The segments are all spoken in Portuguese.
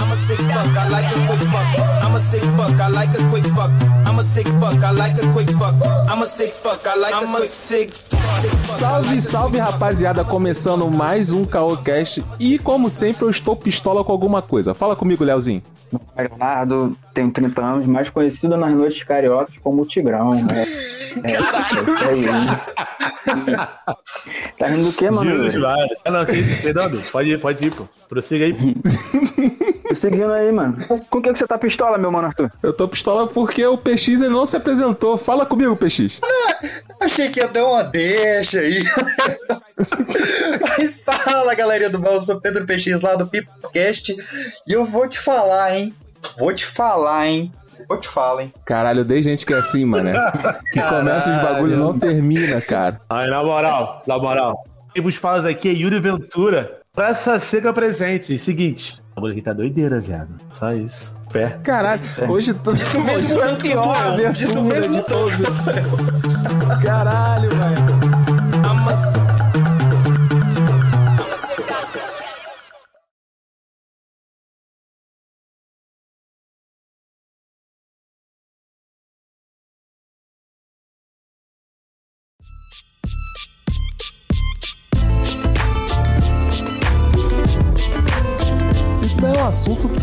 I'm a sick fuck, I like a quick fuck. I'm a sick fuck, I like a quick fuck. I'm a sick fuck, I like a quick fuck. I'm a sick fuck, I like a quick sick Salve, salve rapaziada, começando mais um Caocast e como sempre eu estou pistola com alguma coisa. Fala comigo, Leozinho. Leonardo, tenho 30 anos, mais conhecido nas noites cariocas como Tigrão. Né? É, é isso aí. tá rindo do que, mano? Dos vários. Ah, não, que isso, Fernando? Pode ir, pode ir, pô. Prossiga aí. Tô seguindo aí, mano. Com que, que você tá pistola, meu mano Arthur? Eu tô pistola porque o PX ele não se apresentou. Fala comigo, PX. Achei que ia dar uma deixa aí. Mas fala, galerinha do mal, eu sou Pedro PX lá do Pipocast e eu vou te falar, hein? Vou te falar, hein? Vou te falar, hein? Caralho, eu dei gente que é assim, mano. Que começa os bagulho e não termina, cara. Aí, na moral, na moral. Quem vos fala aqui é Yuri Ventura. Praça Seca presente. Seguinte. O bagulho aqui tá doideira, viado. Só isso. Fé. Caralho, hoje tô... Isso mesmo hoje foi a tanto pior quanto eu. Isso mesmo de todos. Caralho, velho.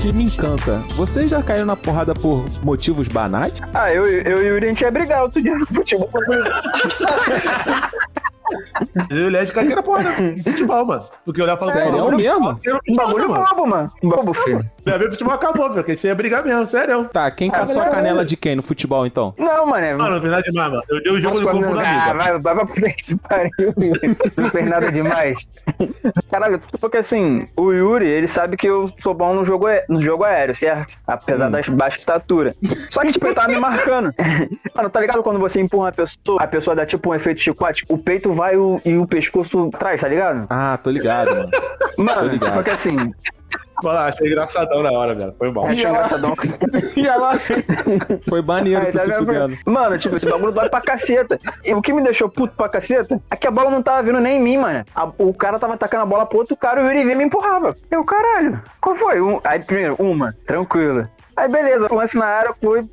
Que me encanta. Vocês já caíram na porrada por motivos banais? Ah, eu, eu e o Yuri a gente ia brigar outro dia no futebol. Eu e o Led caíram porra em futebol, mano. Porque eu olhava e falava, Sério "Pô, mesmo? eu não Um bagulho mano. bobo, mano. Um bobo, filho. Minha vez o futebol acabou. Porque você ia brigar mesmo, sério. Tá, quem caçou a canela de quem no futebol, então? Não, mano. É... Mano, não fez nada demais, mano. Eu dei o jogo do corpo na ah, vai, vai pra puta que pariu, Yuri. Não fez nada demais. Caralho, porque assim, o Yuri, ele sabe que eu sou bom no jogo, no jogo aéreo, certo? Apesar das baixa estatura. Só que, tipo, ele tava me marcando. Mano, tá ligado quando você empurra uma pessoa, a pessoa dá tipo um efeito chicote, o peito vai o- e o pescoço atrás, tá ligado? Ah, tô ligado, mano. Mano, ligado. tipo que assim, Mano, achei engraçadão na hora, velho. Foi mal. achei engraçadão. E ela foi maneiro, Aí, tu tá se fudendo. Mano, tipo, esse bagulho dói pra caceta. E o que me deixou puto pra caceta é que a bola não tava vindo nem em mim, mano. A- o cara tava atacando a bola pro outro cara e o e me empurrava. Eu, caralho, qual foi? Um, aí, primeiro, uma, tranquila. Aí, beleza, lance na área, fui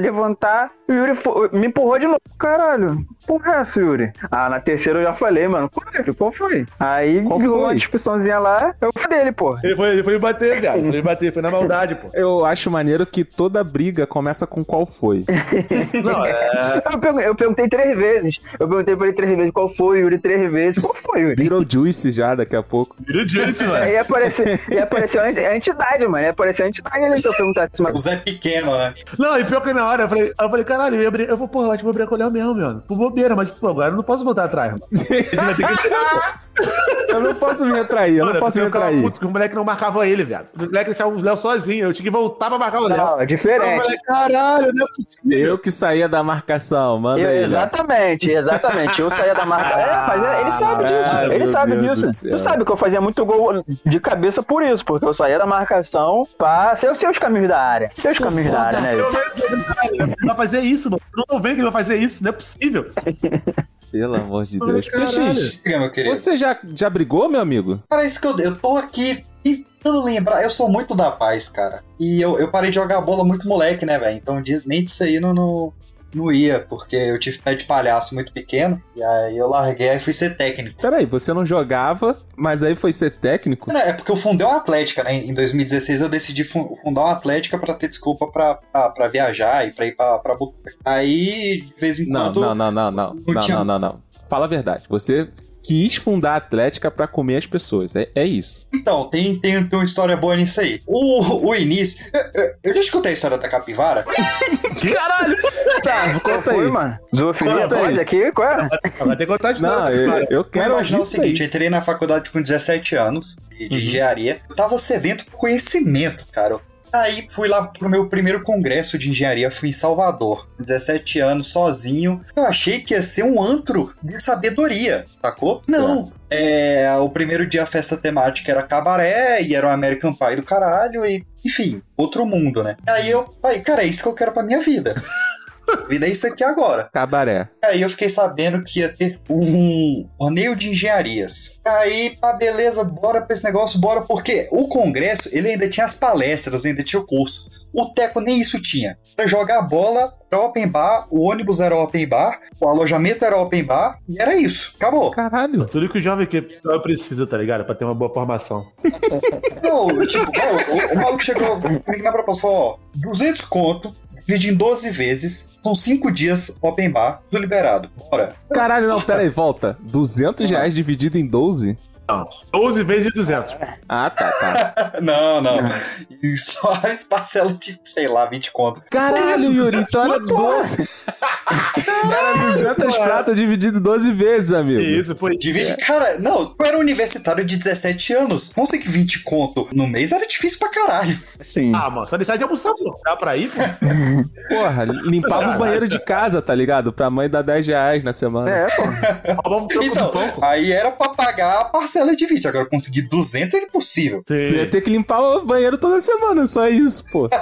levantar, o Yuri fo- me empurrou de novo. Caralho, porra é essa, Yuri? Ah, na terceira eu já falei, mano, qual foi? Qual foi? Aí, Qual rolou foi? uma discussãozinha lá, eu fui dele, pô. Ele foi, ele foi me bater, viado. Foi me bater, foi na maldade, pô. Eu acho maneiro que toda briga começa com qual foi. Não, é. Eu, pergun- eu perguntei três vezes. Eu perguntei pra ele três vezes qual foi, Yuri três vezes. Qual foi, Yuri? Beetlejuice já daqui a pouco. Virou Juice, mano. Aí apareceu, e apareceu a ent- a entidade, mano. Aí apareceu a entidade ali se eu perguntasse, O mas. Zé Pequeno, né? Não, e pior que na hora, eu falei, eu falei caralho, eu ia abrir. Eu vou, porra, eu acho que vou abrir o Léo mesmo, mano. Por bobeira, mas, pô, agora eu não posso voltar atrás, mano. A gente vai ter que Eu não posso me retrair, eu Mano, não posso me eu retrair. puto que o moleque não marcava ele, viado. O moleque deixava o Léo sozinho. Eu tinha que voltar pra marcar o Léo. Não, é Eu diferente. falei, caralho, não é possível. Eu que saía da marcação, manda Eu- aí. né? exatamente, exatamente. Eu saía da marca. É, mas é- ele sabe disso. Ah, ele sabe Deus disso. Tu sabe que eu fazia muito gol de cabeça por isso, porque eu saía da marcação pra ser os seus caminhos da área. Seus caminhos da área, né? Ele vai fazer isso, mano. Eu não tô vendo que ele vai fazer isso, não é possível. Pelo amor de Deus. querido. você já, já brigou, meu amigo? Cara, isso que eu, eu tô aqui tentando lembrar. Eu sou muito da paz, cara. E eu, eu parei de jogar bola muito moleque, né, velho? Então de- nem disso aí não, não, não ia, porque eu tive pé de palhaço muito pequeno. E aí eu larguei e fui ser técnico. Peraí, você não jogava, mas aí foi ser técnico? É porque eu fundei uma Atlética, né? Em 2016 eu decidi fun- fundar uma Atlética pra ter desculpa pra viajar e pra ir pra, pra. Aí, de vez em quando. não, não, não, não. não Não, não, não, não. Fala a verdade. Você quis fundar a Atlética pra comer as pessoas. É, é isso. Então, tem, tem, tem uma história boa nisso aí. O, o início. Eu, eu- eu já escutei a história da capivara. Caralho! Tá, conta foi, aí. mano? Zoofilia, Conta aí. pode aqui? Qual é? Vai ter que contar de Não, novo, eu, eu quero imaginar o seguinte: eu entrei na faculdade com 17 anos de, de Uhum. engenharia. Eu tava sedento por conhecimento, cara. Eu Aí fui lá pro meu primeiro congresso de engenharia, fui em Salvador, com 17 anos, sozinho. Eu achei que ia ser um antro de sabedoria, sacou? Não. É, o primeiro dia a festa temática era cabaré e era o American Pie do caralho e, enfim, outro mundo, né? Aí eu, aí, cara, é isso que eu quero pra minha vida. vida é isso aqui agora. Cabaré. Aí eu fiquei sabendo que ia ter um torneio de engenharias. Aí, pá, beleza, bora pra esse negócio, bora, porque o congresso, ele ainda tinha as palestras, ainda tinha o curso. O Teco nem isso tinha. Pra jogar bola, era open bar, o ônibus era open bar, o alojamento era open bar, e era isso. Acabou. Caralho. Tudo que o jovem que precisa, tá ligado? Pra ter uma boa formação. Não, tipo, não, o, o maluco chegou comigo na proposta e falou, ó, 200 conto, divide em 12 vezes, são 5 dias open bar, tudo liberado. Bora. Caralho, não, pera aí, volta. 200 reais dividido em 12? Não, 12 vezes 200. Ah, tá, tá. Não, não. E só as parcelas de, sei lá, 20 conto. Caralho, Yuri, então era 12. Era 200 pratos dividido em 12 vezes, amigo. Isso, foi. Divide, cara, não, eu era um universitário de 17 anos. Não sei que 20 conto no mês era difícil pra caralho. Sim. Ah, mano, só deixar de almoçar, pô. Dá pra ir, pô. Porra, limpava o banheiro de casa, tá ligado? Pra mãe dar 10 reais na semana. É, pô. Então, aí era pra pagar a parcela de 20. Agora conseguir 200 é impossível. Tu ia Sim. ter que limpar o banheiro toda semana, só isso, pô.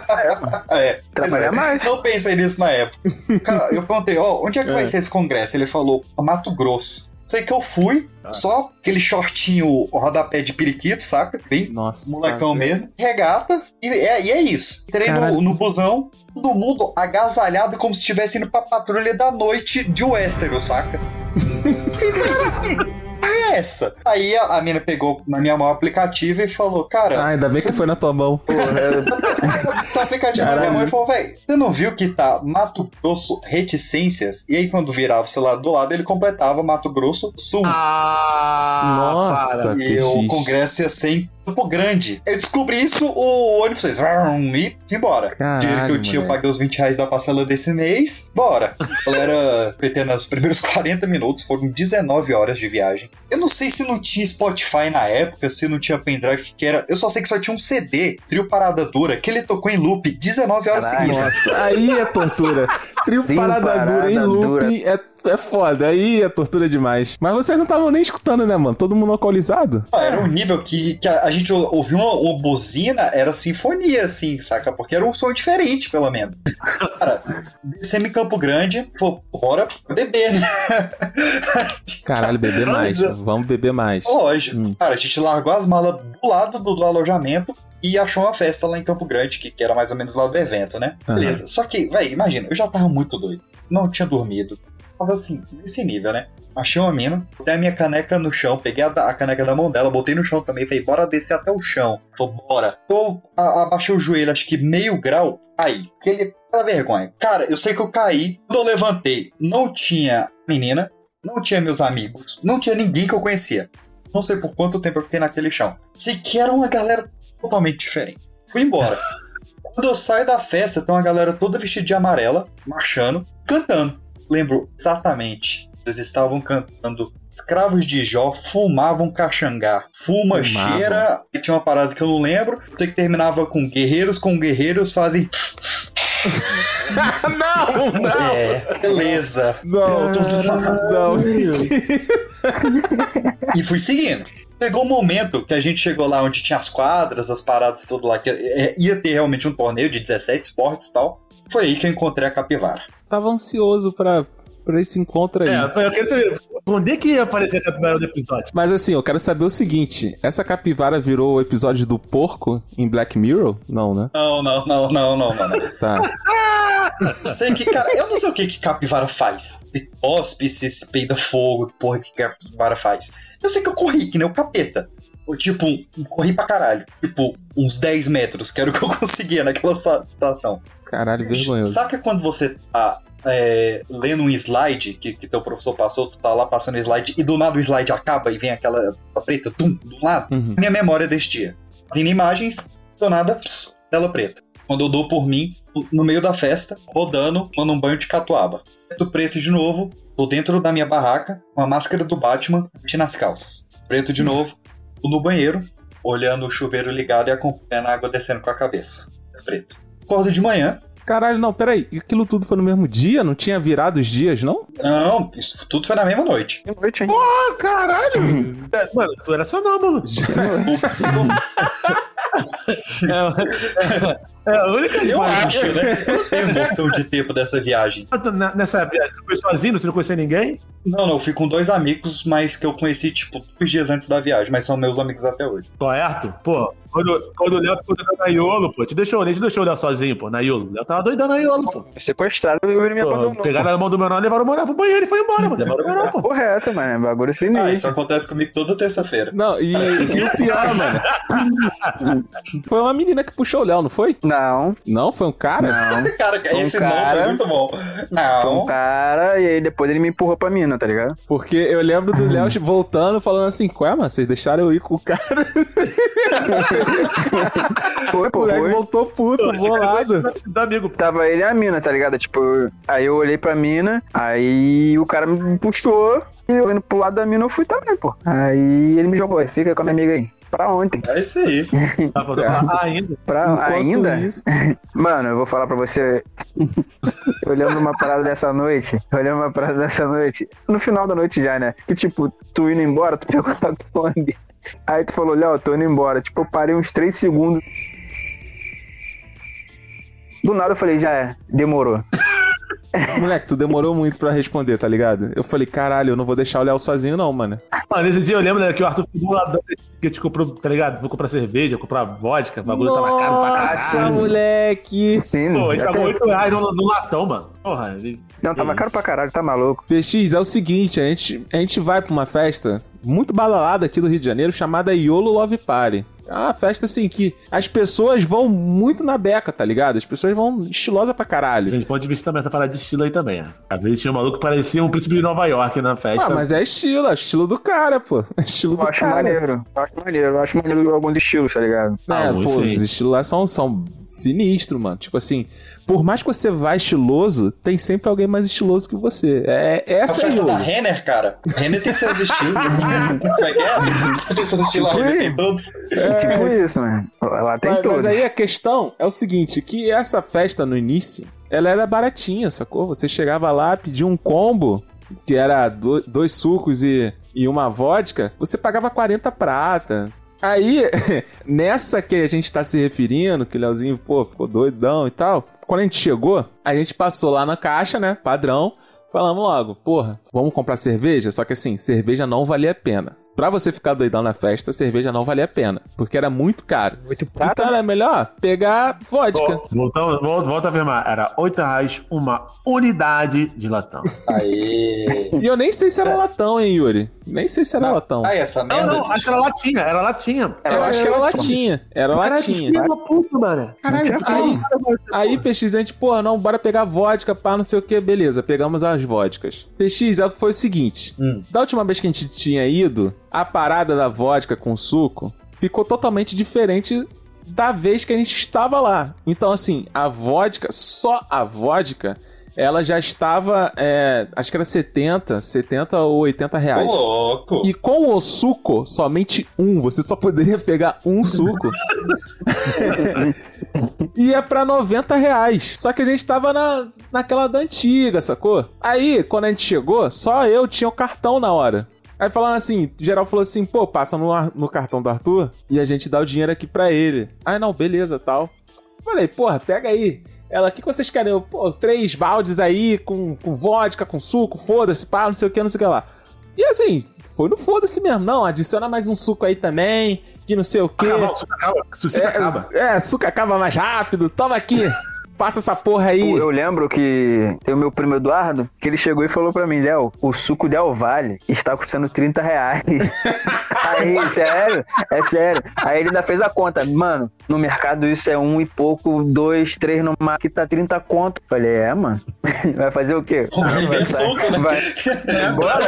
É. Trabalhar pois é. mais. Não pensei nisso na época. Cara, eu perguntei, ó, onde é que vai É. ser esse congresso? Ele falou, Mato Grosso. Sei que eu fui, só aquele shortinho rodapé de periquito, saca? Bem Nossa. molecão mesmo. Regata, e é, e é isso. Entrei no, no busão, todo mundo agasalhado como se estivesse indo pra patrulha da noite de Westeros, saca? Fizeram. É essa. Aí a, a mina pegou na minha mão o aplicativo e falou: Cara, Ah, ainda bem que foi na tua mão. tá aplicativo na minha Caralho. mão e falou: Véi, você não viu que tá Mato Grosso reticências? E aí, quando virava o celular do lado, ele completava Mato Grosso Sul. Ah, Nossa. e que o xixi. congresso ia ser Campo Grande. Eu descobri isso, o ônibus fez e embora. Caralho, Dinheiro que eu tinha, eu paguei os 20 reais da parcela desse mês. Bora. Galera, PT nos primeiros 40 minutos, foram 19 horas de viagem. Eu não sei se não tinha Spotify na época, se não tinha pendrive, o que que era. Eu só sei que só tinha um CD, trio Parada Dura, que ele tocou em loop 19 horas Caralho. seguidas. Nossa, aí é tortura. Trio Trio parada parada dura em looping é, é foda. Aí é tortura demais. Mas vocês não estavam nem escutando, né, mano? Todo mundo alcoolizado. Ah, Era um nível que, que a, a gente ou- ouviu uma, uma buzina, era sinfonia, assim, saca? Porque era um som diferente, pelo menos. Cara, descemos em Campo Grande, pô, bora beber, né? Caralho, beber mais. Vamos beber mais. Lógico. Hum. Cara, a gente largou as malas do lado do, do alojamento e achou uma festa lá em Campo Grande, que, que era mais ou menos lá do evento, né? Aham. Beleza. Só que, velho, imagina, eu já tava muito doido. Não tinha dormido. Tava assim, nesse nível, né? Achei uma mina, botei a minha caneca no chão, peguei a, a caneca da mão dela, botei no chão também, falei, bora descer até o chão. Falei, bora. Eu a- abaixei o joelho, acho que meio grau, aí. Aquele, aquela vergonha. Cara, eu sei que eu caí, quando eu levantei, não tinha menina, não tinha meus amigos, não tinha ninguém que eu conhecia. Não sei por quanto tempo eu fiquei naquele chão. Sei que era uma galera totalmente diferente. Fui embora. Quando eu saio da festa, tem uma galera toda vestida de amarela, marchando, cantando. Lembro exatamente. Eles estavam cantando Escravos de Jó, fumavam caxangá. Fuma, Fumavam. cheira. E tinha uma parada que eu não lembro. Sei que terminava com guerreiros com guerreiros fazem. não, não. É, beleza. Não, não. E fui seguindo. Chegou um momento que a gente chegou lá onde tinha as quadras, as paradas, tudo lá, que é, ia ter realmente um torneio de 17 esportes e tal. Foi aí que eu encontrei a capivara. Tava ansioso pra, pra esse encontro aí. É, eu quero saber. Onde é que ia aparecer a primeira do episódio? Mas assim, eu quero saber o seguinte: essa capivara virou o episódio do porco em Black Mirror? Não, né? Não, não, não, não, não, não. não. Tá. Eu sei que, cara, eu não sei o que, que capivara faz. Cospe, se peida fogo, porra, que capivara faz. Eu sei que eu corri, que nem o capeta. Tipo, corri pra caralho. Tipo, uns 10 metros, que era o que eu conseguia naquela situação. Caralho, vergonhoso. Saca quando você tá é, lendo um slide que, que teu professor passou, tu tá lá passando o slide e do nada o slide acaba e vem aquela preta, tum, do lado? Uhum. Minha memória desse dia. Vindo imagens, do nada, pss, tela preta. Quando eu dou por mim, no meio da festa, rodando, tomando um banho de catuaba. Preto preto de novo, tô dentro da minha barraca, com a máscara do Batman, meti nas calças. Preto de novo, no banheiro, olhando o chuveiro ligado e acompanhando a água descendo com a cabeça. preto. Acordo de manhã. Caralho, não, peraí. E Aquilo tudo foi no mesmo dia? Não tinha virado os dias, não? Não, isso tudo foi na mesma noite. Que noite, hein? Ah, caralho! É, Mano, tu era sonâmbulo. É, é a única Eu acho, né? Eu não tenho noção de tempo dessa viagem. Ah, na- Nessa viagem, tu foi sozinho, você não conhecia ninguém? Não, não, eu fui com dois amigos, mas que eu conheci, tipo, dois dias antes da viagem, mas são meus amigos até hoje. Correto? Pô, quando, quando o Léo ficou tentando na Iolo, pô, te deixou, nem te deixou o Léo sozinho, pô, na Iolo. O Léo tava doidão na Iolo, pô. Sequestrado, ele me Pô, abandonou. pegaram na mão do menor, levaram o menor pro banheiro e foi embora, mano. Levaram o menor, pô. Correto, mano. é Bagulho sem Ah, isso acontece comigo toda terça-feira. Não, e, e o pior, mano. Foi uma menina que puxou o Léo, não foi? Não, Não, foi um cara? não. Cara, Foi um esse não cara- foi muito bom. Foi um Não. cara e aí depois ele me empurrou pra mina, tá ligado? Porque eu lembro do Léo voltando, falando assim, qual é, mano? Vocês deixaram eu ir com o cara? Foi, O pô, moleque foi. voltou puto, bolado. Do amigo, pô. Tava ele e a mina, tá ligado? Tipo, aí eu olhei pra mina, aí o cara me puxou e eu indo pro lado da mina eu fui também, pô. Aí ele me jogou, fica com a minha amiga aí. Pra ontem? É isso aí. Tá ah, ainda. Pra ainda? isso- Mano, eu vou falar pra você. eu lembro uma parada dessa noite. Eu lembro uma parada dessa noite. No final da noite já, né? Que tipo, tu indo embora, tu pegou a Kombi. Aí tu falou, Léo, tô indo embora. Tipo, eu parei uns 3 segundos. Do nada eu falei, já é, demorou. Moleque, tu demorou muito pra responder, tá ligado? Eu falei, caralho, eu não vou deixar o Léo sozinho, não, mano. Mano, nesse dia eu lembro né, que o Arthur ficou lá que a gente comprou, tá ligado? Vou comprar cerveja, comprar vodka, o bagulho tava caro pra Nossa, caralho. moleque! Sim, Pô, até- pagou 8 reais no, no latão, mano. Porra, ele... Não, tava caro pra caralho, tá maluco. PX, é o seguinte, a gente, a gente vai pra uma festa muito badalada aqui do Rio de Janeiro chamada Yolo Love Party. É uma festa assim que as pessoas vão muito na beca, tá ligado? As pessoas vão estilosa pra A caralho. gente pode ver também essa parada de estilo aí também. ó. Às vezes tinha um maluco que parecia um príncipe de Nova York na festa. Ah, mas é estilo, é estilo do cara, pô. É Estilo Eu do acho cara. maneiro, eu acho maneiro, eu acho maneiro alguns estilos, tá ligado? É, Ah, pô, sim. os estilos lá são, são sinistros, mano. Tipo assim, por mais que você vá estiloso, tem sempre alguém mais estiloso que você. É, A essa é festa da. Renner, cara. Renner tem seus estilos. Como é que é? Você tem seus estilos, a Renner tem todos. É tipo isso, mano. Lá tem mas, todos. mas aí a questão é o seguinte, que essa festa no início, ela era baratinha, sacou? Você chegava lá, pedia um combo, que era do- dois sucos e, e uma vodka, você pagava 40 prata. Aí, nessa que a gente tá se referindo, que o Leozinho, pô, ficou doidão e tal, quando a gente chegou, a gente passou lá na caixa, né, padrão, falamos logo, porra, vamos comprar cerveja? Só que assim, cerveja não valia a pena. Pra você ficar doidão na festa, cerveja não valia a pena, porque era muito caro. Muito Então era melhor pegar vodka. Voltando, volta, volta a afirmar, era 8 reais uma unidade de latão. Aê. E eu nem sei se era latão, hein, Yuri? Nem sei se era latão. Aí, essa Não, merda. não, acho que era latinha, era latinha. Eu acho que era latinha. Era latinha. da puta, mano. Caralho, aí, aí, PX, a gente, porra, não, bora pegar vodka, pá, não sei o que, beleza, pegamos as vodkas. PX, foi o seguinte: Hum. da última vez que a gente tinha ido, a parada da vodka com suco ficou totalmente diferente da vez que a gente estava lá. Então, assim, a vodka, só a vodka, ela já estava, é, acho que era 70, 70 ou 80 Ô, reais. louco. E com o suco, somente um. Você só poderia pegar um suco. e é pra 90 reais. Só que a gente tava na, naquela da antiga, sacou? Aí, quando a gente chegou, só eu tinha o cartão na hora. Aí falando assim, geral falou assim, pô, passa no, no cartão do Arthur e a gente dá o dinheiro aqui pra ele. Aí não, beleza, tal. Falei, porra, pega aí. Ela, o que, que vocês querem? Eu, pô, três baldes aí com, com vodka, com suco, foda-se, pá, não sei o que, não sei o que lá. E assim, foi no foda-se mesmo. Não, adiciona mais um suco aí também, que não sei o que. Acaba, o suco acaba. O suco sempre acaba. É, suco acaba mais rápido, toma aqui. Passa essa porra aí. Eu lembro que tem o meu primo Eduardo, que ele chegou e falou pra mim, Léo, o suco Del Valle está custando 30 reais. Aí, sério? É sério. Aí ele ainda fez a conta. Mano, no mercado isso é um e pouco, dois, três no mar, que tá 30 conto. Falei, é, mano. Vai fazer o quê? Vender Vai- suco, né? vai- Bora.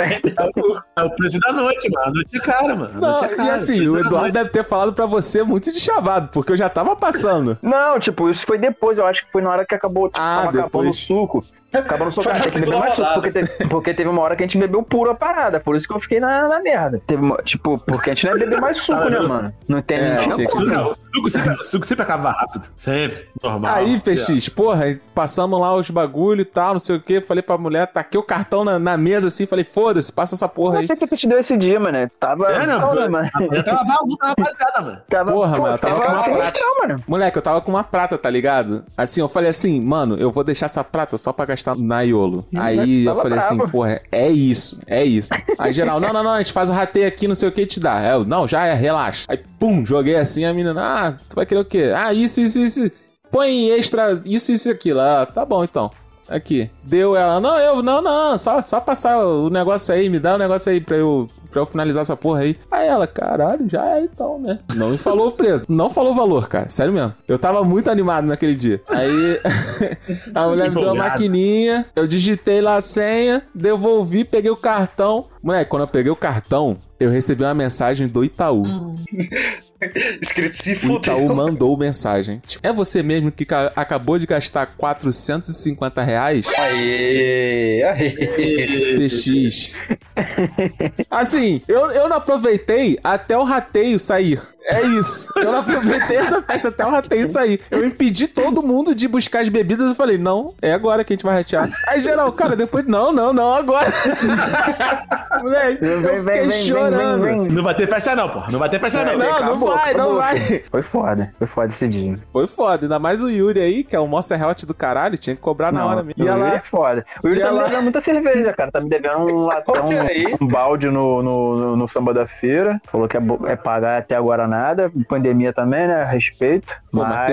É o preço da noite, mano. A noite é cara, mano. Não, é e cara. assim, o Eduardo deve ter falado pra você muito de chavado, porque eu já tava passando. Não, tipo, isso foi depois. Eu acho que foi na hora que acabou, tipo, Ah, tava acabando o depois. suco. Acabou no socar. Tem que beber mais suco, rodada. porque teve, porque teve uma hora que a gente bebeu puro a parada. Por isso que eu fiquei na, na merda. Teve uma- tipo, porque a gente não ia beber mais suco, né, mano? Não tem É, não Suco, suco, sempre, suco sempre acaba rápido. Sempre. Normal. Aí, PX, porra, passamos lá os bagulho e tal, não sei o que. Falei pra mulher, taquei o cartão na, na mesa assim, falei, foda-se, passa essa porra aí. Não sei o que te deu esse dia, mano. Tava. É, não, tava, mano. Eu tava maluco, rapaziada, mano. Tava, Porra, pô, mano, eu tava tava com uma sinistrão, mano. Moleque, eu tava com uma prata, tá ligado? Assim, eu falei assim, mano, eu vou deixar essa prata só pra gastar na Iolo. Aí eu falei assim, bravo. porra, é isso, é isso. Aí geral, não, não, não, a gente faz o rateio aqui, não sei o que te dá. Eu, não, já é, relaxa. Aí, pum, joguei assim, a menina, ah, tu vai querer o quê? Ah, isso, isso, isso. Põe extra, isso, isso e aquilo. Ah, tá bom então. Aqui. Deu ela, não, eu, não, não, só, só passar o negócio aí, me dá o negócio aí pra eu, pra eu finalizar essa porra aí. Aí ela, caralho, já é então, né? Não me falou o preço, não falou o valor, cara, sério mesmo. Eu tava muito animado naquele dia. Aí a mulher me deu a maquininha, eu digitei lá a senha, devolvi, peguei o cartão. Moleque, quando eu peguei o cartão, eu recebi uma mensagem do Itaú. Escrito se O Itaú fudeu. mandou mensagem. Tipo, é você mesmo que ca- acabou de gastar 450 reais? Aê, aê. PX. Assim, eu, eu não aproveitei até o rateio sair. É isso. Eu não aproveitei essa festa até o rateio sair. Eu impedi todo mundo de buscar as bebidas e falei, não, é agora que a gente vai ratear. Aí geral, cara, depois, não, não, não, agora. Moleque, eu Vem, fiquei vem, vem, chorando. vem, vem, vem. Não vai ter festa, não, porra. Não vai ter festa, não. Não, não Acabou, vai, não acabou. vai. Foi foda, foi foda esse dia. Foi foda, ainda mais o Yuri aí, que é o Monster Hot do caralho, tinha que cobrar na hora mesmo. o Ia Yuri é foda. O Yuri tá me lá. devendo muita cerveja, cara. Tá me devendo um latão, aí. um balde no, no, no, no samba da feira. Falou que é, é pagar até agora nada. Pandemia também, né? Respeito. Pô, mas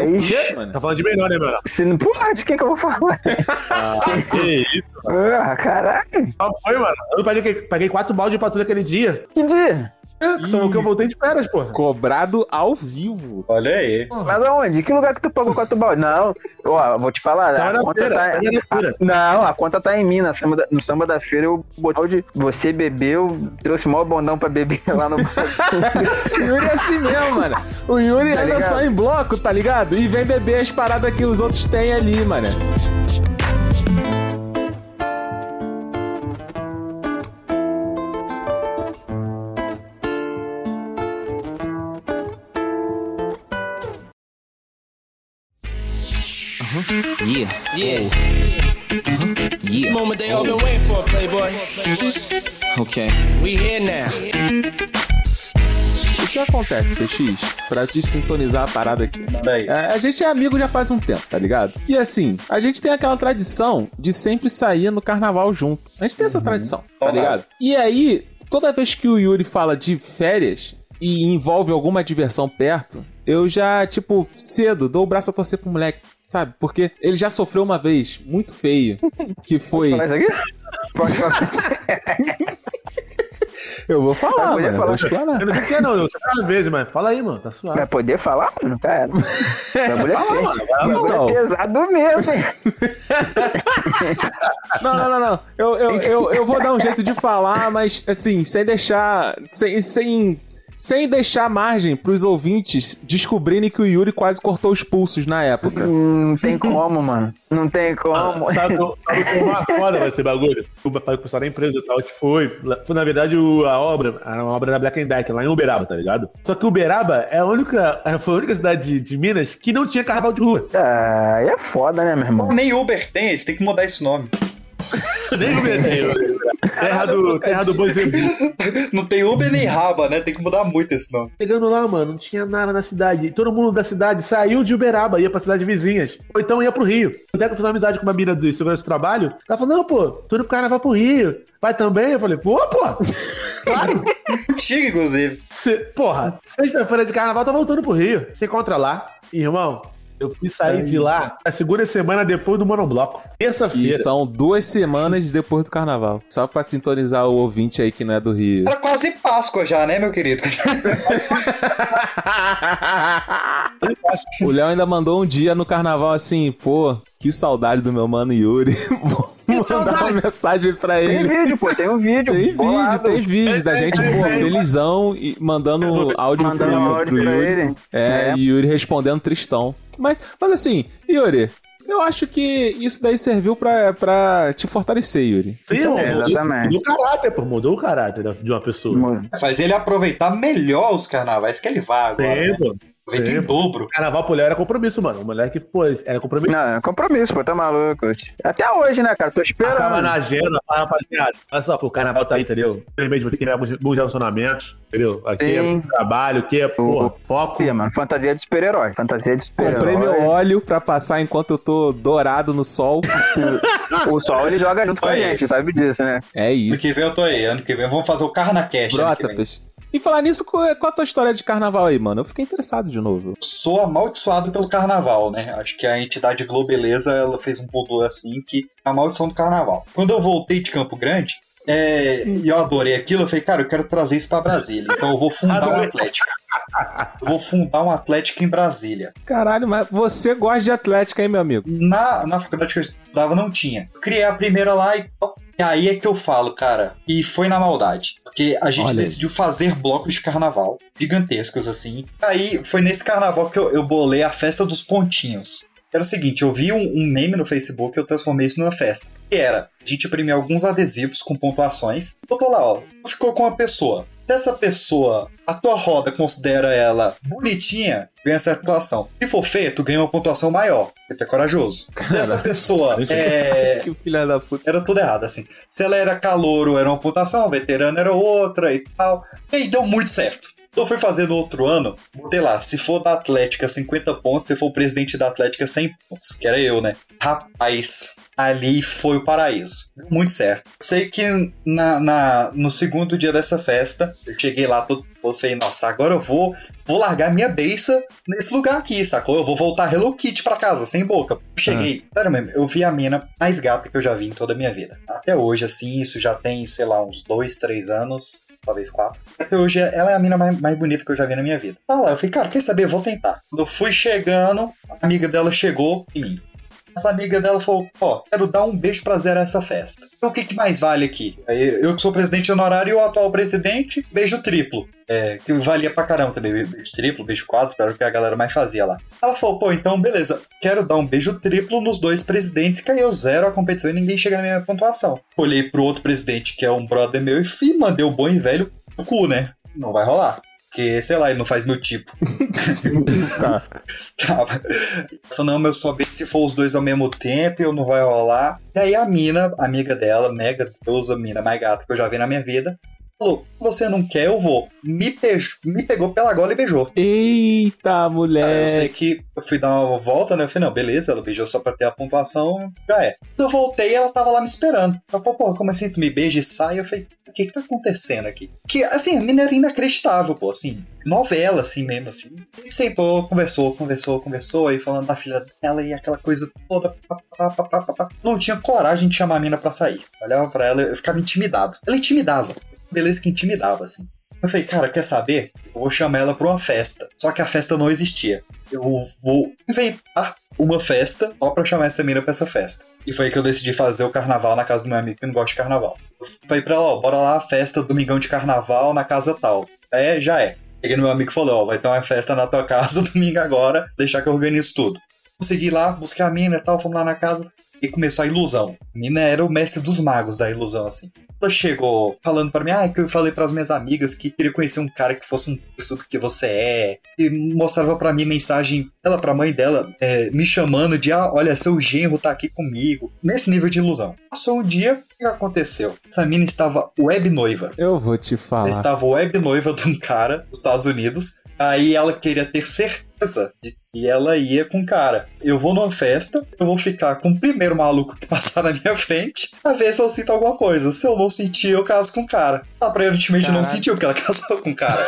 mas. Tá falando de menor, né, mano? Se não. Porra, de quem que eu vou falar? Ah, que isso. ah, caralho. Só foi, mano. Eu paguei, paguei quatro balde de patrulha aquele dia. Que dia? É, que são o que eu voltei de férias, porra. Cobrado ao vivo. Olha aí. Mas aonde? Que lugar que tu pagou quatro balde? Não, ó, vou te falar. Tava A na conta feira, tá. tava na feira. Não, a conta tá em mim. Na samba da- no samba da feira eu botei de. Você bebeu, trouxe mó bondão pra beber lá no. O Yuri é assim mesmo, mano. O Yuri anda ligado? só em bloco, tá ligado? E vem beber as paradas que os outros têm ali, mano. Yeah. Yeah. This moment they all been waiting for, Playboy. Okay. We here now. O que acontece, PX? Pra te sintonizar a parada aqui. É, a gente é amigo já faz um tempo, tá ligado? E assim, a gente tem aquela tradição de sempre sair no carnaval junto. A gente tem essa tradição, tá Uhum. ligado? E aí, toda vez que o Yuri fala de férias e envolve alguma diversão perto, eu já, tipo, cedo dou o braço a torcer pro moleque, sabe? Porque ele já sofreu uma vez muito feio, que foi. Falar isso aqui? Pode falar. Eu vou falar, mano. eu falar. Vou explanar. Eu não sei o que é, não. Você tá às vezes, mano. Fala aí, mano. Tá suave. Vai poder falar, mano? Cara. Bagulho é, é pesado mesmo, hein? Não, não, não, não. Eu, eu, eu, eu vou dar um jeito de falar, mas assim, sem deixar. Sem. sem sem deixar margem pros ouvintes descobrirem que o Yuri quase cortou os pulsos na época. Não tem como, mano. Não tem como. Sabe, sabe como uma foda vai ser bagulho? O pessoal da empresa e tal, que foi. Foi, na verdade, o- a obra, a obra da Black and Decker, lá em Uberaba, tá ligado? Só que Uberaba é a única, foi a única cidade de, de Minas que não tinha carnaval de rua. Ah, aí é foda, né, meu irmão? Nem Uber tem, eles têm que mudar esse nome. Nem Uber tem. Terra do, terra do boi. Não tem Uber nem Raba, né? Tem que mudar muito esse nome. Chegando lá, mano, não tinha nada na cidade. E todo mundo da cidade saiu de Uberaba, ia pra cidades vizinhas. Ou então ia pro Rio. Até que eu fiz uma amizade com uma mina do segurança do trabalho. Ela falou, não, pô, tô indo pro carnaval pro Rio. Vai também? Eu falei, pô, pô. Claro. Contigo, inclusive. Cê- porra, sexta-feira de carnaval, tô voltando pro Rio. Você encontra lá. Irmão, eu fui sair de lá a segunda semana depois do Monobloco. E Terça-feira. são duas semanas depois do carnaval. Só pra sintonizar o ouvinte aí que não é do Rio. Era quase Páscoa já, né, meu querido? O Léo ainda mandou um dia no carnaval assim, pô, que saudade do meu mano Yuri. Vou mandar uma mensagem pra Tem ele. vídeo, pô, tem um vídeo. Tem vídeo, tem vídeo da gente, pô, felizão e mandando áudio pro, Mandando áudio pro pra Yuri. ele. É, É. e Yuri respondendo tristão. Mas, mas assim, Yuri, Eu acho que isso daí serviu pra, pra te fortalecer, Yuri. Sim, Sinceramente. mudou, exatamente. mudou o caráter, pô. Mudou o caráter de uma pessoa. Faz ele aproveitar melhor os carnavais que ele vai agora. Né? Sim, pô. Aproveita em dobro. Carnaval pro Léo era compromisso, mano. O moleque, pô, era compromisso. Não, é compromisso, pô, tá maluco. Até hoje, né, cara? Tô Tava esperando. na agenda, rapaziada. Olha só, pô, o carnaval tá aí, entendeu? Infelizmente vou ter que criar alguns bons relacionamentos, entendeu? Aqui Sim. é trabalho, aqui é, pô, foco. Sim, mano, fantasia de super-herói. Fantasia de Comprei meu super-herói. óleo pra passar enquanto eu tô dourado no sol. O sol ele joga junto com a gente, sabe disso, né? É Ano isso. que vem eu tô aí. Ano que vem vamos fazer o Carnacast. ano que vem. Brotatas. E falar nisso, qual é qual a tua história de carnaval aí, mano? Eu fiquei interessado de novo. Sou amaldiçoado pelo carnaval, né? Acho que a entidade Globeleza ela fez um voodoo assim que a maldição do carnaval. Quando eu voltei de Campo Grande, é, e eu adorei aquilo, eu falei, cara, eu quero trazer isso pra Brasília. Então eu vou fundar um. Atlético. Eu vou fundar um Atlético em Brasília. Caralho, mas você gosta de Atlética, hein, meu amigo? Na, na faculdade que eu estudava não tinha. Criei a primeira lá e. E aí é que eu falo, cara, e foi na maldade. Porque a gente Olha aí. decidiu fazer blocos de carnaval gigantescos, assim. Aí foi nesse carnaval que eu, eu bolei a festa dos pontinhos. Era o seguinte, eu vi um, um meme no Facebook e eu transformei isso numa festa. Que era, a gente imprimia alguns adesivos com pontuações, botou lá, ó, ficou com uma pessoa. Se essa pessoa, a tua roda considera ela bonitinha, ganha essa pontuação. Se for feia, tu ganha uma pontuação maior, porque tu é corajoso. Se essa pessoa é, Que filha da puta. era tudo errado, assim. Se ela era calouro, era uma pontuação, veterano era outra e tal. E aí deu muito certo. Então eu fui fazer no outro ano, botei lá, se for da Atlética 50 pontos, se for o presidente da Atlética 100 pontos, que era eu, né? Rapaz, ali foi o paraíso. Muito certo. Sei que na, na- no segundo dia dessa festa, eu cheguei lá todo posto, falei, nossa, agora eu vou, vou largar minha beiça nesse lugar aqui, sacou? Eu vou voltar Hello Kitty pra casa, sem boca. Cheguei, sério mesmo, eu vi a mina mais gata que eu já vi em toda a minha vida. Até hoje, assim, isso já tem, sei lá, uns dois, três anos, talvez quatro. Até hoje, ela é a mina mais, mais bonita que eu já vi na minha vida. Tá lá, eu falei, cara, quer saber? Vou tentar. Quando eu fui chegando, a amiga dela chegou em mim. Essa amiga dela falou: Ó, quero dar um beijo pra zerar essa festa. Então o que, que mais vale aqui? Eu que sou presidente honorário e o atual presidente, beijo triplo. É, que valia pra caramba também. Beijo triplo, beijo quadro, era o que a galera mais fazia lá. Ela falou: pô, então beleza, quero dar um beijo triplo nos dois presidentes, que aí eu zero a competição e ninguém chega na minha pontuação. Olhei pro outro presidente, que é um brother meu, e fui, mandei o bom e velho no cu, né? Não vai rolar. Porque, sei lá, ele não faz meu tipo. Tá. Tava. Falou, não, meu só ver se for os dois ao mesmo tempo, eu não vai rolar. E aí a mina, amiga dela, mega deusa, mina mais gata que eu já vi na minha vida, falou: você não quer, eu vou. Me, me pegou pela gola e beijou. Eita, mulher. eu sei que eu fui dar uma volta, né? Eu falei, não, beleza, ela beijou só pra ter a pontuação, já é. Quando eu voltei, ela tava lá me esperando. Eu falei, pô, como assim, tu me beija e sai? Eu falei, o que que tá acontecendo aqui? Que, assim, a mina era inacreditável, pô, assim, novela, assim mesmo, assim. E sentou, conversou, conversou, conversou, aí falando da filha dela e aquela coisa toda. pá, pá, pá, pá, pá, pá. Não tinha coragem de chamar a mina pra sair. Olhava pra ela, eu ficava intimidado. Ela intimidava. Beleza que intimidava, assim. Eu falei, cara, quer saber? Eu vou chamar ela pra uma festa. Só que a festa não existia. Eu vou inventar uma festa só pra chamar essa mina pra essa festa. E foi aí que eu decidi fazer o carnaval na casa do meu amigo que não gosta de carnaval. Eu falei pra ela, ó, bora lá, festa, domingão de carnaval na casa tal. É, já é. Peguei no meu amigo e falou, ó, vai ter uma festa na tua casa domingo agora, deixar que eu organizo tudo. Consegui lá, buscar a mina e tal, fomos lá na casa e começou a ilusão. A mina era o mestre dos magos da ilusão, assim. Ela chegou falando pra mim, ah, que eu falei pras minhas amigas que queria conhecer um cara que fosse um curso do que você é. E mostrava pra mim mensagem dela pra mãe dela, é, me chamando de, ah, olha, seu genro tá aqui comigo. Nesse nível de ilusão. Passou um dia, o que aconteceu? Essa mina estava web noiva. Eu vou te Ela falar. estava web noiva de um cara dos Estados Unidos. Aí ela queria ter certeza de que ela ia com o cara. Eu vou numa festa, eu vou ficar com o primeiro maluco que passar na minha frente, pra ver se eu sinto alguma coisa. Se eu não sentir, eu caso com o cara. Ela aparentemente não Caralho. sentiu, porque ela casou com o cara.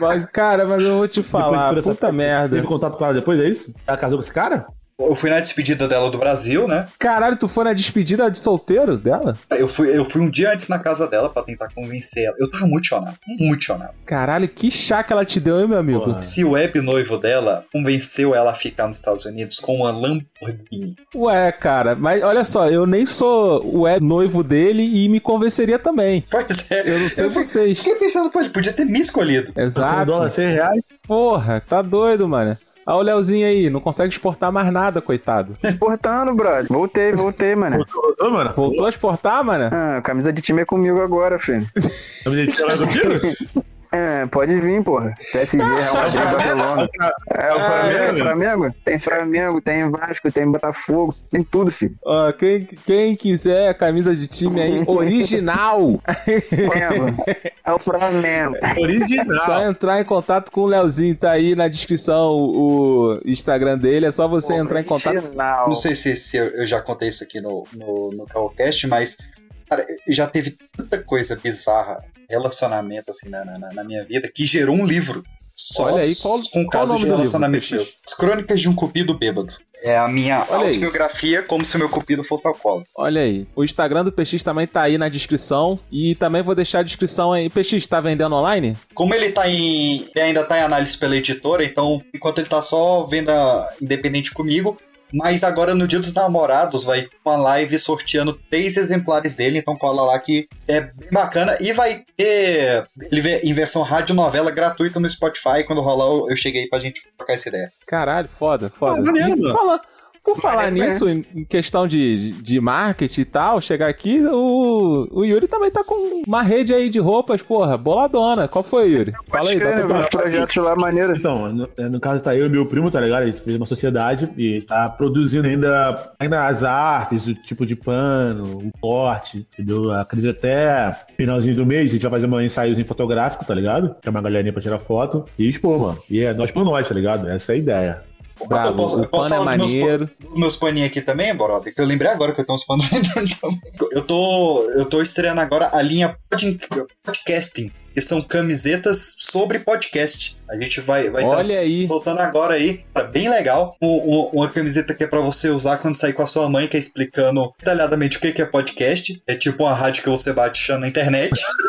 Mas, cara, mas eu vou te falar, puta merda. Teve contato com ela depois, é isso? Ela casou com esse cara? Eu fui na despedida dela do Brasil, né? Caralho, tu foi na despedida de solteiro dela? Eu fui, eu fui um dia antes na casa dela pra tentar convencer ela. Eu tava muito chonado, muito chonado. Caralho, que chá que ela te deu, hein, meu amigo? Porra. Se o web noivo dela convenceu ela a ficar nos Estados Unidos com uma Lamborghini. Ué, cara, mas olha só, eu nem sou o web noivo dele e me convenceria também. Pois é. Eu não sei fiquei- vocês. Fiquei pensando, pô, ele podia ter me escolhido. Exato. dólar, 100 reais. Porra, tá doido, mano. Olha o Leozinho aí, não consegue exportar mais nada, coitado. Exportando, brother. Voltei, voltei, mano. Ô, mano, Voltou a exportar, mano? Ah, camisa de time é comigo agora, filho. a menina tinha lá do tiro? É, pode vir, porra. PSG, Real Madrid, Barcelona. É, o Flamengo, Flamengo? Flamengo? Tem Flamengo, tem Vasco, tem Botafogo, tem tudo, filho. Ó, quem, quem quiser a camisa de time aí, original, Flamengo. É o Flamengo. Original. só entrar em contato com o Leozinho, tá aí na descrição o Instagram dele, é só você entrar em contato. Original. Não sei se, se eu, eu já contei isso aqui no, no, no Calcast, mas cara, já teve tanta coisa bizarra, relacionamento assim na, na, na minha vida, que gerou um livro. Só Olha aí, qual- com qual casos de relacionamento meu. As Crônicas de um Cupido Bêbado. É a minha Olha aí. autobiografia como se o meu cupido fosse alcoólatra. Olha aí, o Instagram do PX também tá aí na descrição e também vou deixar a descrição aí. PX, tá vendendo online? Como ele tá em. ele ainda tá em análise pela editora, então enquanto ele tá só venda independente comigo. Mas agora no Dia dos Namorados vai ter uma live sorteando três exemplares dele, então cola lá que é bem bacana. E vai ter ele vê em versão rádio novela gratuita no Spotify. Quando rolar, eu- cheguei pra gente trocar essa ideia. Caralho, foda, foda. Ah, maneiro, mano. fala- por falar Maneiro, nisso, em em questão de, de marketing e tal, chegar aqui, o, o Yuri também tá com uma rede aí de roupas, porra, boladona. Qual foi, Yuri? Fala aí, dá crer, uns projetos lá maneiros. Então, no, é, no caso tá eu e meu primo, tá ligado? A gente fez uma sociedade e está produzindo ainda, ainda as artes, o tipo de pano, o corte, entendeu? Acredito até finalzinho do mês a gente vai fazer um ensaiozinho fotográfico, tá ligado? Chamar a galerinha pra tirar foto e expor, mano. E é nós por nós, tá ligado? Essa é a ideia. Bravo, eu posso, eu posso pano é meus, maneiro. dos meus paninhos aqui também, Borota? Que eu lembrei agora que eu tenho uns panos. Eu tô, eu tô estreando agora a linha pod- podcasting, que são camisetas sobre podcast. A gente vai vai Olha tá aí. soltando agora aí, tá bem legal. Um- um- uma camiseta que é pra você usar quando sair com a sua mãe, que é explicando detalhadamente o que é podcast. É tipo uma rádio que você bate na internet.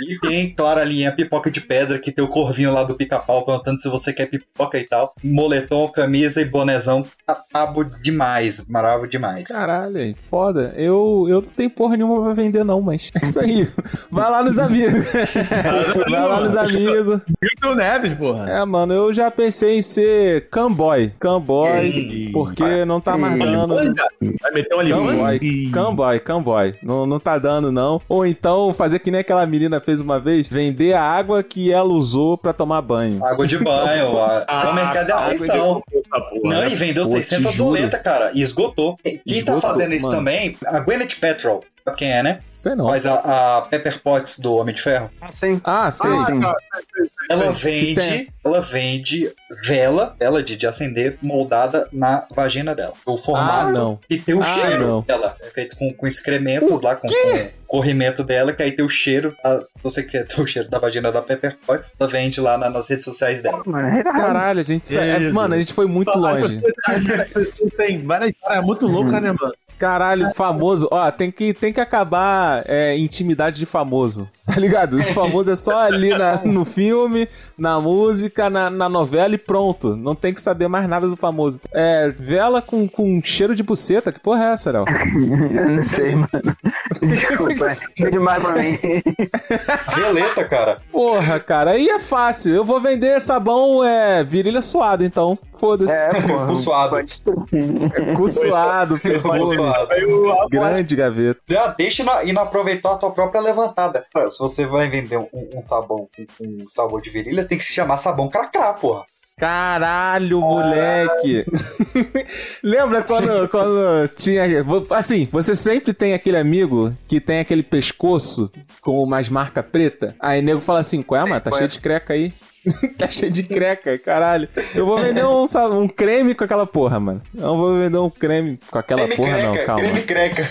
E tem, claro, a linha pipoca de pedra, que tem o corvinho lá do pica-pau perguntando se você quer pipoca e tal. Moletom, camisa e bonezão. Tá Tabo demais, maravilhoso demais. Caralho, foda. Eu, eu não tenho porra nenhuma pra vender, não, mas é isso aí. Vai lá nos amigos. Vai lá nos amigos. Milton Neves, porra. É, mano, eu já pensei em ser camboy. Camboy, porque não tá mais dando. Vai meter um? Camboy, camboy, camboy. Não, não tá dando, não. Ou então fazer que nem aquela menina fez uma vez, vender a água que ela usou pra tomar banho. Água de banho, a- Ah, é o mercado tá, essa porra, Não, né? e vendeu Pô, 600 te juro. doletas, cara. E esgotou. Quem tá Esgotou, fazendo isso mano. também, a Gwyneth Paltrow. Sabe quem é, né? Sei não. Faz a, a Pepper Potts do Homem de Ferro. Sim. Ah, sei. Ah, Sim. tá. Ela vende, tem. ela vende vela, vela de, de acender moldada na vagina dela. O ah, formato não. e tem o Ah, cheiro não. dela. É feito com, com excrementos lá, com, com corrimento dela, que aí tem o cheiro. a- você quer ter o cheiro da vagina da Pepper Potts, ela vende lá na- nas redes sociais dela. É. Caralho, a gente. é, mano, a gente foi muito longe. As pessoas têm várias histórias muito loucas, né, mano? Caralho, famoso. Ó, tem que, tem que acabar é, intimidade de famoso. Tá ligado? O famoso é só ali na- no filme, na música, na, na novela e pronto. Não tem que saber mais nada do famoso. É, vela com, com cheiro de buceta. Que porra é essa, Léo? Eu não sei, mano. Desculpa. Foi demais pra mim. Veleta, cara. Porra, cara, aí é fácil. Eu vou vender sabão é, virilha suada, então. Foda-se. É, porra. Cu suado. Pode ser. Cu suado, perfume. Aí o Grande gaveta. Ah, Deixa e não- e aproveitar a tua própria levantada. Se você vai vender um, um sabão com, com um sabor de virilha, tem que se chamar sabão cracrá, porra. Caralho, moleque! Lembra quando, quando tinha. Assim, você sempre tem aquele amigo que tem aquele pescoço com umas marcas preta. Aí nego fala assim: qual é, mano? Tá cheio de creca aí. tá cheio de creca, caralho. Eu vou vender um, sa- um creme com aquela porra, mano. Eu não vou vender um creme com aquela Creme porra, creca, não, calma. creme creca.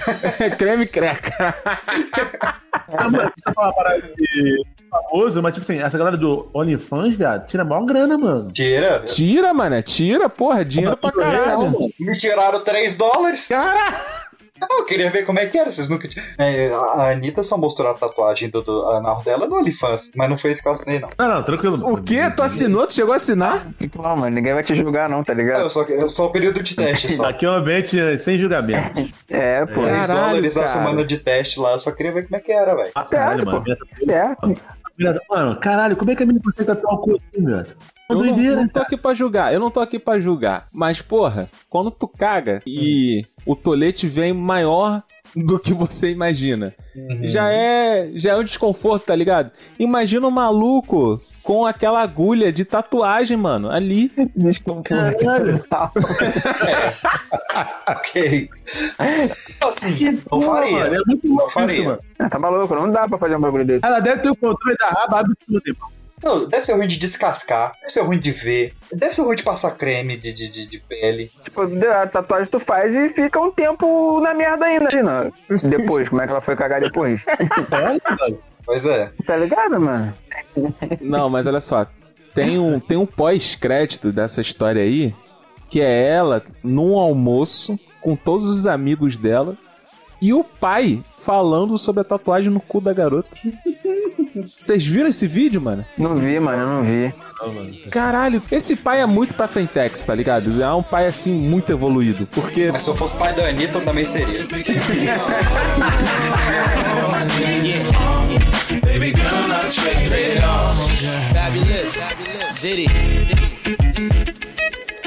creme creca. Ah, eu falar uma parada de famoso, mas tipo assim, essa galera do OnlyFans, viado, tira maior grana, mano. Tira. Tira, mano. Tira, porra. É dinheiro pra Real, caralho. mano. Me tiraram 3 dólares. Caralho! Ah, Eu queria ver como é que era. Vocês nunca. tinham- É, a Anitta só mostrou a tatuagem do, do anal dela no OnlyFans, mas não foi que eu assinei, não. Não, não, tranquilo. O quê? Tu assinou? Tu chegou a assinar? Não, mano, ninguém vai te julgar, não, tá ligado? Eu só, eu só o período de teste só. Aqui é um ambiente sem julgamento. É, pô. 3 Caralho, dólares a semana de teste lá, eu só queria ver como é que era, velho. Ah, Certo, mano. Certo. Mano, caralho, como é que a menina consegue tatuar o cu assim, Eu não, não tô aqui pra julgar, eu não tô aqui pra julgar. Mas, porra, quando tu caga e o tolete vem maior do que você imagina, já é já é um desconforto, tá ligado? Imagina um maluco com aquela agulha de tatuagem, mano, ali. Desculpa. Caralho. Ok. Assim, Que não faria. mano, É muito Não faria. Ah, tá maluco, não dá pra fazer um bagulho desse. Ela deve ter o controle da raba absurdo, irmão. Não, deve ser ruim de descascar, deve ser ruim de ver, deve ser ruim de passar creme de, de, de, de pele. Tipo, a tatuagem tu faz e fica um tempo na merda ainda. Imagina. Depois, como é que ela foi cagar depois? Pois é. Tá ligado, mano? Não, mas olha só, tem um tem um pós-crédito dessa história aí, que é ela num almoço com todos os amigos dela e o pai falando sobre a tatuagem no cu da garota. Vocês viram esse vídeo, mano? Não vi, mano, eu não vi. Caralho, esse pai é muito pra frentex, tá ligado? É um pai assim muito evoluído, porque Mas se eu fosse pai da Anitta, eu também seria. Diddy.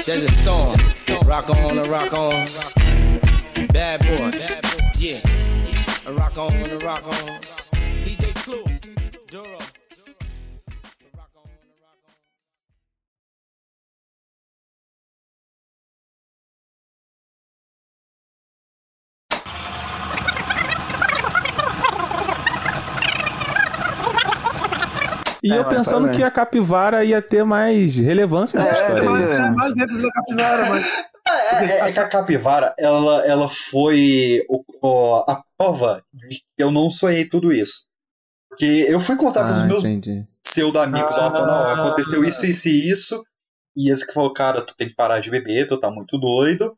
Desert Storm. Rock on and rock on. Bad boy. Yeah. A rock on and rock on. Clue. Duro. E É, eu pensando que a capivara ia ter mais relevância nessa É, história aí. É mais dentro da capivara, mas. É, é- é que a capivara, ela, ela foi o- o- a prova de que eu não sonhei tudo isso. Porque eu fui contar pros Ah, meus entendi. pseudo-amigos lá, falando, ó, aconteceu isso, isso e isso. E esse que falou, cara, tu tem que parar de beber, tu tá muito doido.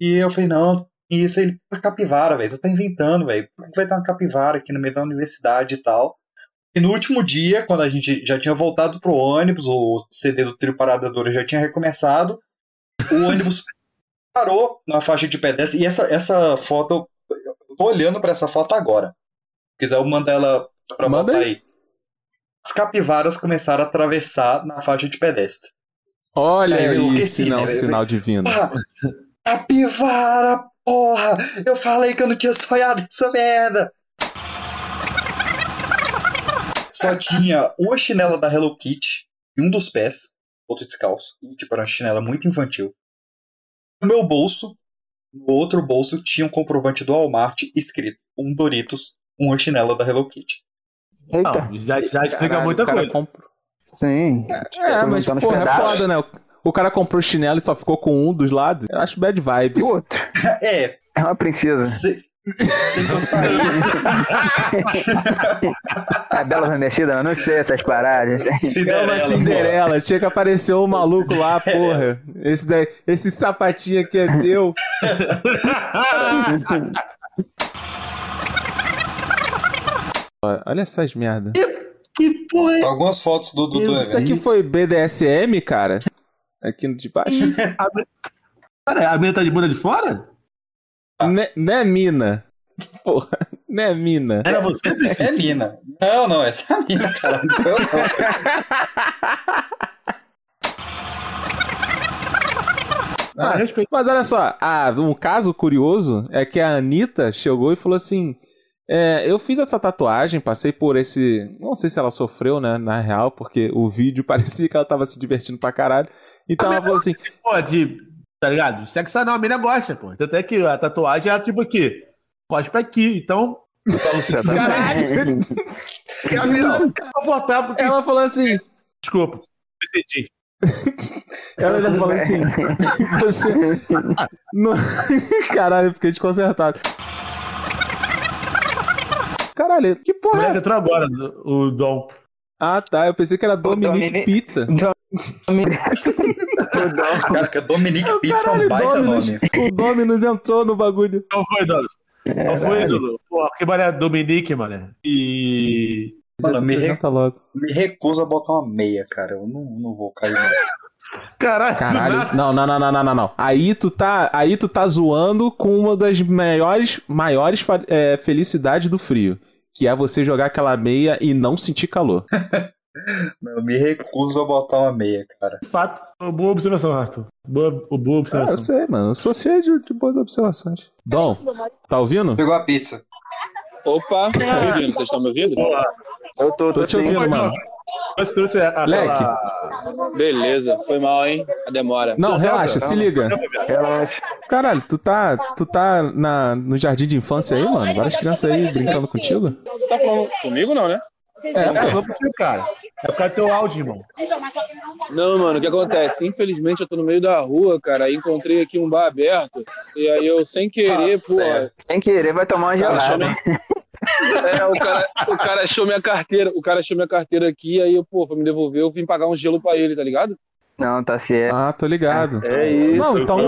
E eu falei, não, isso aí, capivara, velho, tu tá inventando, velho. Como é que vai ter uma capivara aqui no meio da universidade e tal? E no último dia, quando a gente já tinha voltado pro ônibus, o CD do trio Parada Dura já tinha recomeçado, o ônibus parou na faixa de pedestre. E essa, essa foto, eu tô olhando pra essa foto agora. Se quiser, eu mando ela pra Manda botar aí. aí. As capivaras começaram a atravessar na faixa de pedestre. Olha eu aí, enlouqueci, sinal, né? sinal divino. Porra, capivara, porra! Eu falei que eu não tinha sonhado essa merda! Só tinha uma chinela da Hello Kitty em um dos pés, outro descalço. E, tipo, era uma chinela muito infantil. No meu bolso, no outro bolso, tinha um comprovante do Walmart escrito um Doritos, uma chinela da Hello Kitty. Eita. Não, já, já explica Caralho, muita o cara coisa. comprou- Sim. É, mas juntando os porra, é foda, né? O- O cara comprou chinelo e só ficou com um dos lados. Eu acho bad E vibes. o outro? É, É uma princesa. se, se eu sair. É bela adormecida, eu não sei essas paradas. É uma Cinderela, Cinderela, tinha que aparecer o maluco lá, porra. Esse, daí, esse sapatinho aqui é teu. Ó, Olha essas merda. que porra é Algumas fotos do Dudu Isso daqui foi BDSM, cara? Aqui no de baixo? isso? A Cara, a menina tá de bunda de fora? né, né, mina? Porra, né, mina? Era você, Priscila? É mina. Não, não, essa é a mina, cara. Não sou eu, não. Ah, Ah. Mas olha só, ah, um caso curioso é que a Anitta chegou e falou assim: é, eu fiz essa tatuagem, passei por esse. Não sei se ela sofreu, né, na real, porque o vídeo parecia que ela tava se divertindo pra caralho. Então ela falou assim: Pô, de. Tá ligado? Sexo anal, a menina gosta, pô. Tanto é que a tatuagem é tipo aqui. Cospe aqui, então. caralho! E a menina tá confortável com isso. Ela falou assim: Desculpa. Me senti. ela ainda falou assim: você. Não... Caralho, eu fiquei desconcertado. Caralho, que porra é essa? entrou agora, o Dom. Ah, tá. Eu pensei que era Dominique Dominique- Pizza. Cara, que é Dominique Pizza é Caralho, um baita Dominus. nome. O Dominus entrou no bagulho. Não foi, Douglas. Não foi, Zulu. Pô, que mané Dominique, mané. E. Mano, me, re- logo. me recuso a botar uma meia, cara. Eu não, não vou cair nessa. Caralho, Caralho, não, não, não, não, não, não, não. Aí tu tá, aí tu tá zoando com uma das maiores, maiores é, felicidades do frio, que é você jogar aquela meia e não sentir calor. Eu me recuso a botar uma meia, cara. Fato, boa observação, Arthur. Boa, boa Ah, observação. eu sei, mano. Eu sou cheio de, de boas observações. Dom, tá ouvindo? Pegou a pizza. Opa, tá me ouvindo? Vocês estão me ouvindo? Eu tô, Tô tô te ouvindo, mano. Mas trouxe aquela... Leque. Beleza, foi mal, hein? A demora. Não, Não, relaxa, não, se não. liga. Relaxa. Caralho, tu tá, tu tá na, no jardim de infância aí, mano? Várias crianças aí brincando contigo? Tá falando comigo, não, né? É, É, vamos pro cara. É por causa do teu áudio, irmão. Não, mano, o que acontece? Infelizmente eu tô no meio da rua, cara, aí encontrei aqui um bar aberto, e aí eu sem querer, Tá pô. Sem querer, vai tomar uma Cara, gelada. É, o cara, o cara achou minha carteira, o cara achou minha carteira aqui, aí eu, pô, foi me devolver, eu vim pagar um gelo pra ele, tá ligado? Não, tá certo. Ah, tô ligado. É isso. Não, então,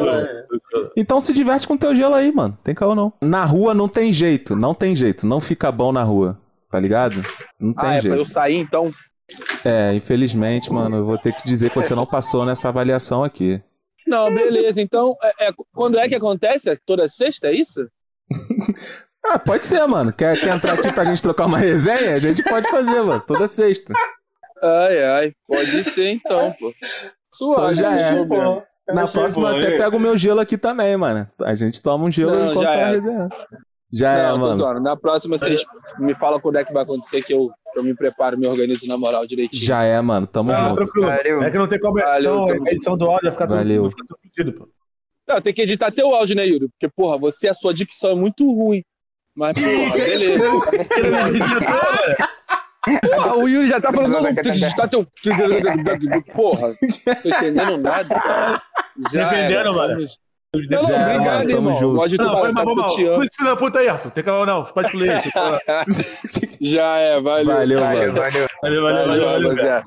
então se diverte com teu gelo aí, mano. Tem caô não. Na rua não tem jeito, não tem jeito. Não fica bom na rua, tá ligado? Não tem Ah, é pra eu jeito. sair então? É, infelizmente, mano, eu vou ter que dizer que você não passou nessa avaliação aqui. Não, beleza. Então, é, é- quando é que acontece? É toda sexta, é isso? Ah, pode ser, mano. Quer, quer entrar aqui pra gente trocar uma resenha? A gente pode fazer, mano. Toda sexta. Ai, ai. Pode ser então, pô. Suave, Então já é. Pô, Na próxima bom, até pego o meu gelo aqui também, mano. A gente toma um gelo Não, enquanto tá é. resenhando. Já é, Não, tô mano. zoando. Na próxima vocês me falam quando é que vai acontecer que eu, eu me preparo, me organizo na moral direitinho. Já é, mano. Tamo Ah, junto. tranquilo. Valeu. É que não tem como. Valeu, então, tamo a edição do áudio vai ficar tudo, Valeu. ficar tudo fudido, pô. Não, tem que editar teu áudio, né, Yuri? Porque, porra, você, a sua dicção é muito ruim. Mas, porra, beleza. Ah, o Yuri já tá falando, não, não, que digitar teu... Porra, tô entendendo nada. Já Defendendo, mano. tamo- Não, não, é, obrigado, mano, irmão. junto. Pode Não, foi tu mal, foi mal. amo. Não filho da puta aí, Arthur. Tem calma não. Pode ler. Já é, valeu. Valeu, Valeu, valeu. Valeu, valeu, valeu. valeu. rapaziada.